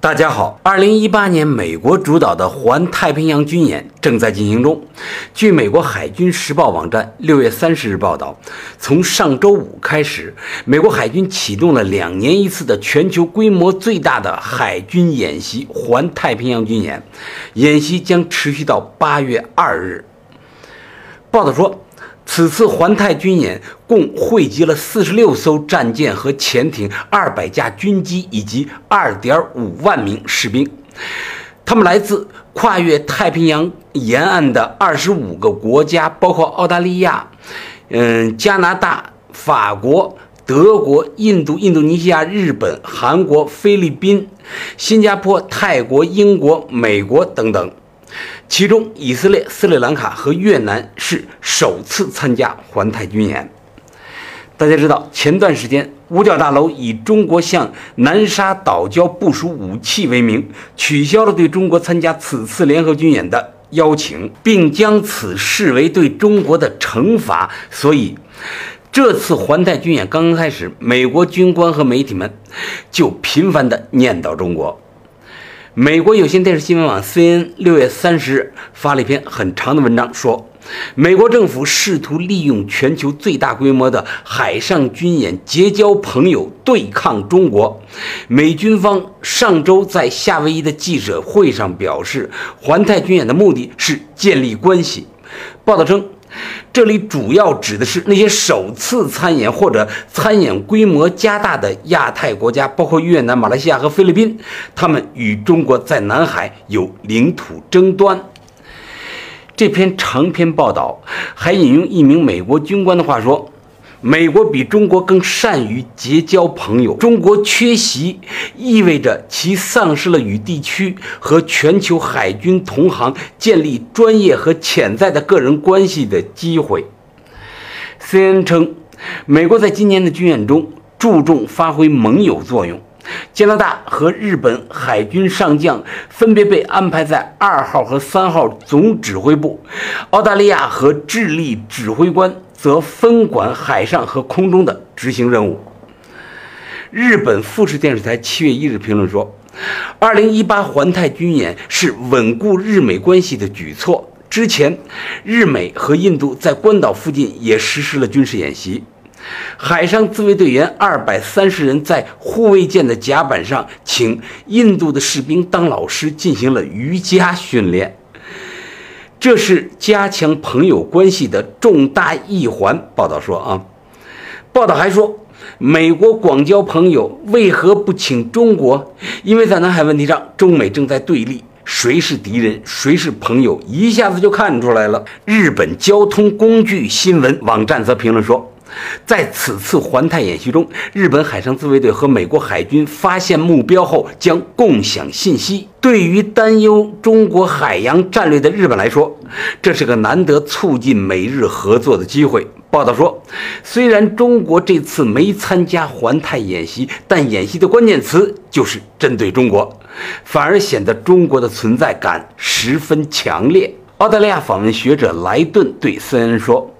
大家好，二零一八年美国主导的环太平洋军演正在进行中。据美国海军时报网站六月三十日报道，从上周五开始，美国海军启动了两年一次的全球规模最大的海军演习——环太平洋军演。演习将持续到八月二日。报道说。此次环太军演共汇集了四十六艘战舰和潜艇、二百架军机以及二点五万名士兵，他们来自跨越太平洋沿岸的二十五个国家，包括澳大利亚、嗯、加拿大、法国、德国、印度、印度尼西亚、日本、韩国、菲律宾、新加坡、泰国、英国、美国等等。其中，以色列、斯里兰卡和越南是首次参加环太军演。大家知道，前段时间五角大楼以中国向南沙岛礁部署武器为名，取消了对中国参加此次联合军演的邀请，并将此视为对中国的惩罚。所以，这次环太军演刚刚开始，美国军官和媒体们就频繁地念叨中国。美国有线电视新闻网 CNN 六月三十日发了一篇很长的文章，说美国政府试图利用全球最大规模的海上军演结交朋友，对抗中国。美军方上周在夏威夷的记者会上表示，环太军演的目的是建立关系。报道称。这里主要指的是那些首次参演或者参演规模加大的亚太国家，包括越南、马来西亚和菲律宾。他们与中国在南海有领土争端。这篇长篇报道还引用一名美国军官的话说。美国比中国更善于结交朋友。中国缺席意味着其丧失了与地区和全球海军同行建立专业和潜在的个人关系的机会。CNN 称，美国在今年的军演中注重发挥盟友作用。加拿大和日本海军上将分别被安排在二号和三号总指挥部，澳大利亚和智利指挥官。则分管海上和空中的执行任务。日本富士电视台七月一日评论说：“二零一八环太军演是稳固日美关系的举措。之前，日美和印度在关岛附近也实施了军事演习。海上自卫队员二百三十人在护卫舰的甲板上，请印度的士兵当老师，进行了瑜伽训练。”这是加强朋友关系的重大一环。报道说啊，报道还说，美国广交朋友，为何不请中国？因为在南海问题上，中美正在对立，谁是敌人，谁是朋友，一下子就看出来了。日本交通工具新闻网站则评论说。在此次环太演习中，日本海上自卫队和美国海军发现目标后将共享信息。对于担忧中国海洋战略的日本来说，这是个难得促进美日合作的机会。报道说，虽然中国这次没参加环太演习，但演习的关键词就是针对中国，反而显得中国的存在感十分强烈。澳大利亚访问学者莱顿对 CNN 说。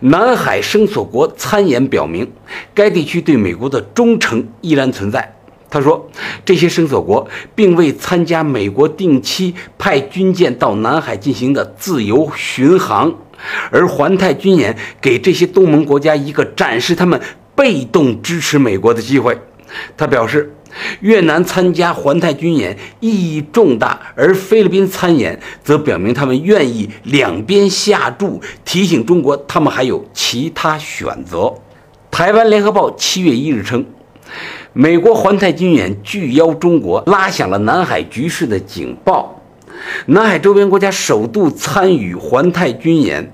南海声索国参演表明，该地区对美国的忠诚依然存在。他说，这些声索国并未参加美国定期派军舰到南海进行的自由巡航，而环太军演给这些东盟国家一个展示他们被动支持美国的机会。他表示。越南参加环太军演意义重大，而菲律宾参演则表明他们愿意两边下注，提醒中国他们还有其他选择。台湾联合报七月一日称，美国环太军演拒邀中国，拉响了南海局势的警报。南海周边国家首度参与环太军演，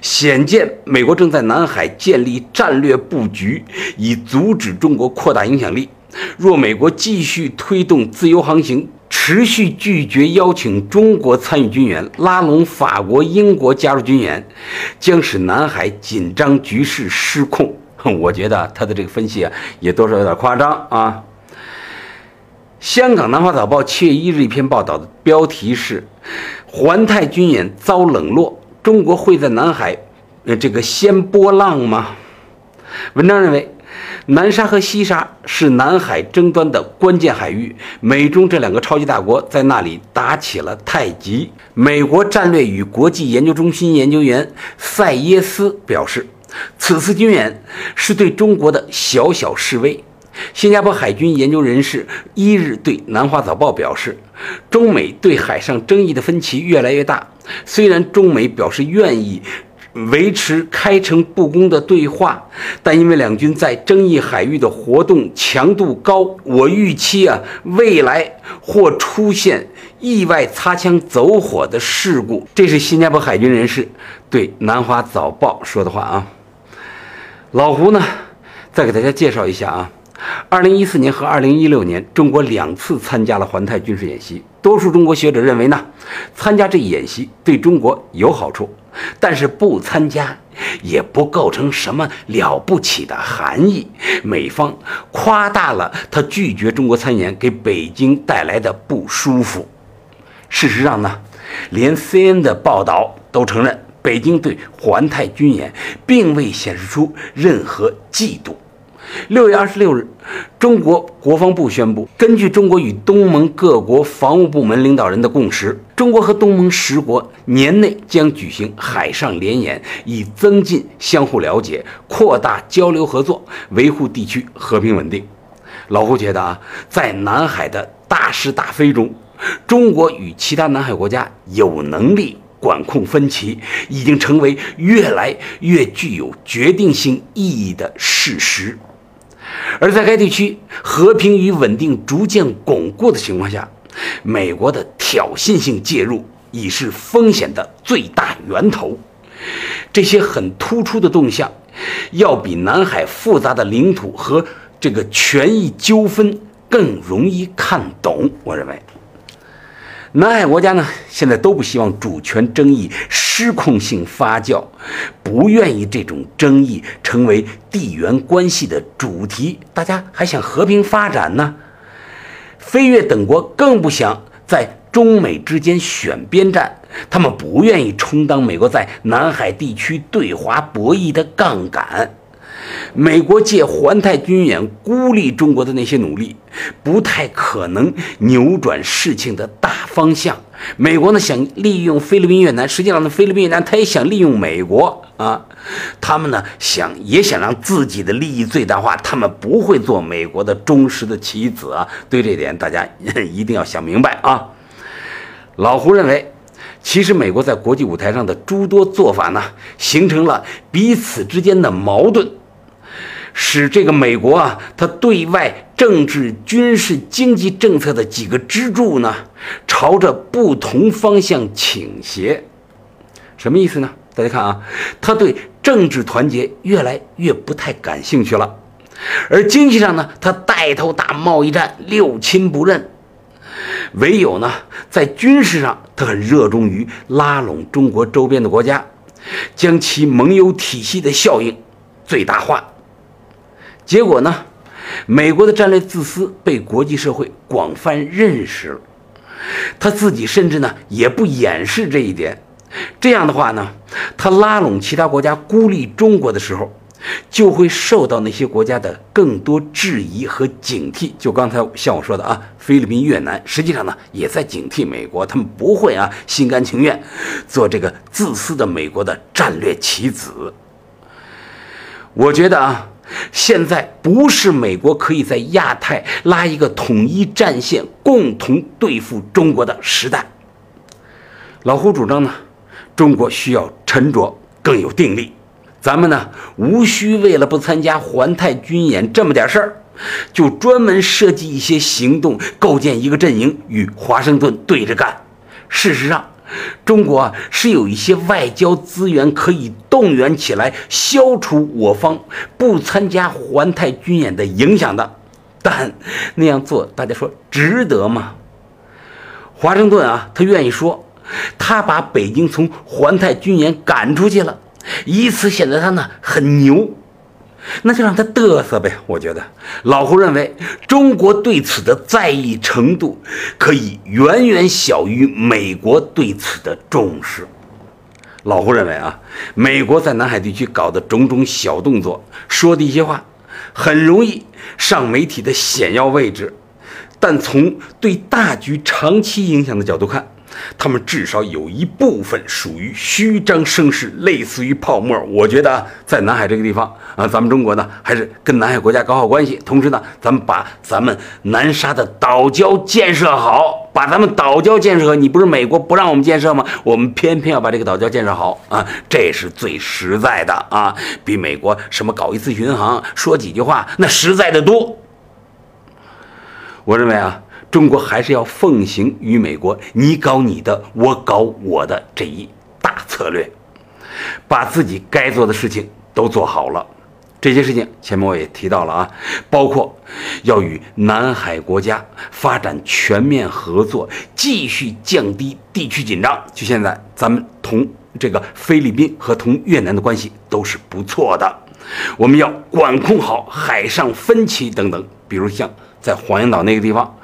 显见美国正在南海建立战略布局，以阻止中国扩大影响力。若美国继续推动自由航行，持续拒绝邀请中国参与军演，拉拢法国、英国加入军演，将使南海紧张局势失控。我觉得他的这个分析啊，也多少有点夸张啊。香港南华早报七月一日一篇报道的标题是“环太军演遭冷落，中国会在南海，呃，这个掀波浪吗？”文章认为，南沙和西沙是南海争端的关键海域，美中这两个超级大国在那里打起了太极。美国战略与国际研究中心研究员塞耶斯表示，此次军演是对中国的小小示威。新加坡海军研究人士一日对《南华早报》表示，中美对海上争议的分歧越来越大。虽然中美表示愿意维持开诚布公的对话，但因为两军在争议海域的活动强度高，我预期啊，未来或出现意外擦枪走火的事故。这是新加坡海军人士对《南华早报》说的话啊。老胡呢，再给大家介绍一下啊。二零一四年和二零一六年，中国两次参加了环太军事演习。多数中国学者认为呢，参加这演习对中国有好处，但是不参加也不构成什么了不起的含义。美方夸大了他拒绝中国参演给北京带来的不舒服。事实上呢，连 CNN 的报道都承认，北京对环太军演并未显示出任何嫉妒。六月二十六日，中国国防部宣布，根据中国与东盟各国防务部门领导人的共识，中国和东盟十国年内将举行海上联演，以增进相互了解、扩大交流合作、维护地区和平稳定。老胡觉得啊，在南海的大是大非中，中国与其他南海国家有能力管控分歧，已经成为越来越具有决定性意义的事实。而在该地区和平与稳定逐渐巩固的情况下，美国的挑衅性介入已是风险的最大源头。这些很突出的动向，要比南海复杂的领土和这个权益纠纷更容易看懂。我认为。南海国家呢，现在都不希望主权争议失控性发酵，不愿意这种争议成为地缘关系的主题。大家还想和平发展呢？飞越等国更不想在中美之间选边站，他们不愿意充当美国在南海地区对华博弈的杠杆。美国借环太军演孤立中国的那些努力，不太可能扭转事情的大方向。美国呢想利用菲律宾、越南，实际上呢菲律宾、越南他也想利用美国啊。他们呢想也想让自己的利益最大化，他们不会做美国的忠实的棋子啊。对这点大家一定要想明白啊。老胡认为，其实美国在国际舞台上的诸多做法呢，形成了彼此之间的矛盾。使这个美国啊，它对外政治、军事、经济政策的几个支柱呢，朝着不同方向倾斜。什么意思呢？大家看啊，他对政治团结越来越不太感兴趣了，而经济上呢，他带头打贸易战，六亲不认。唯有呢，在军事上，他很热衷于拉拢中国周边的国家，将其盟友体系的效应最大化。结果呢？美国的战略自私被国际社会广泛认识了，他自己甚至呢也不掩饰这一点。这样的话呢，他拉拢其他国家孤立中国的时候，就会受到那些国家的更多质疑和警惕。就刚才像我说的啊，菲律宾、越南实际上呢也在警惕美国，他们不会啊心甘情愿做这个自私的美国的战略棋子。我觉得啊。现在不是美国可以在亚太拉一个统一战线，共同对付中国的时代。老胡主张呢，中国需要沉着，更有定力。咱们呢，无需为了不参加环太军演这么点事儿，就专门设计一些行动，构建一个阵营与华盛顿对着干。事实上，中国是有一些外交资源可以动员起来，消除我方不参加环太军演的影响的，但那样做，大家说值得吗？华盛顿啊，他愿意说，他把北京从环太军演赶出去了，以此显得他呢很牛。那就让他嘚瑟呗。我觉得老胡认为，中国对此的在意程度可以远远小于美国对此的重视。老胡认为啊，美国在南海地区搞的种种小动作，说的一些话，很容易上媒体的显要位置，但从对大局长期影响的角度看。他们至少有一部分属于虚张声势，类似于泡沫。我觉得，在南海这个地方啊，咱们中国呢，还是跟南海国家搞好关系，同时呢，咱们把咱们南沙的岛礁建设好，把咱们岛礁建设好。你不是美国不让我们建设吗？我们偏偏要把这个岛礁建设好啊，这是最实在的啊，比美国什么搞一次巡航，说几句话，那实在的多。我认为啊。中国还是要奉行与美国你搞你的，我搞我的这一大策略，把自己该做的事情都做好了。这些事情前面我也提到了啊，包括要与南海国家发展全面合作，继续降低地区紧张。就现在，咱们同这个菲律宾和同越南的关系都是不错的，我们要管控好海上分歧等等，比如像在黄岩岛那个地方。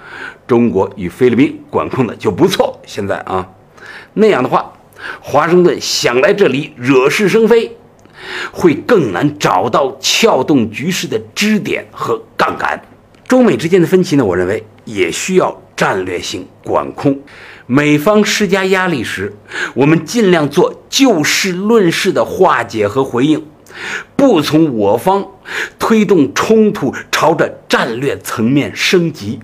中国与菲律宾管控的就不错，现在啊，那样的话，华盛顿想来这里惹是生非，会更难找到撬动局势的支点和杠杆。中美之间的分歧呢，我认为也需要战略性管控。美方施加压力时，我们尽量做就事论事的化解和回应，不从我方推动冲突朝着战略层面升级。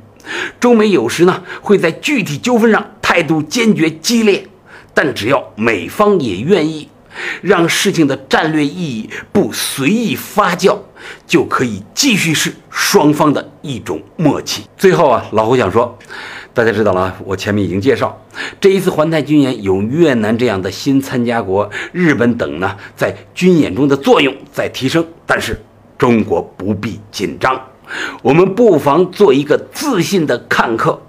中美有时呢会在具体纠纷上态度坚决激烈，但只要美方也愿意，让事情的战略意义不随意发酵，就可以继续是双方的一种默契。最后啊，老胡想说，大家知道了，我前面已经介绍，这一次环太军演有越南这样的新参加国，日本等呢在军演中的作用在提升，但是中国不必紧张。我们不妨做一个自信的看客，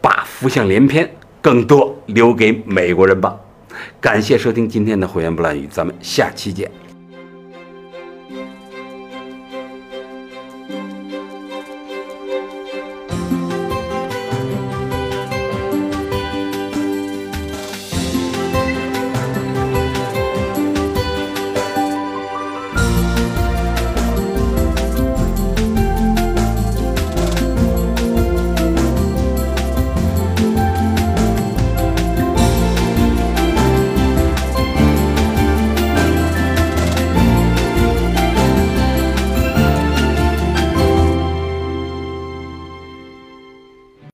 把浮想联翩更多留给美国人吧。感谢收听今天的《会员不乱语》，咱们下期见。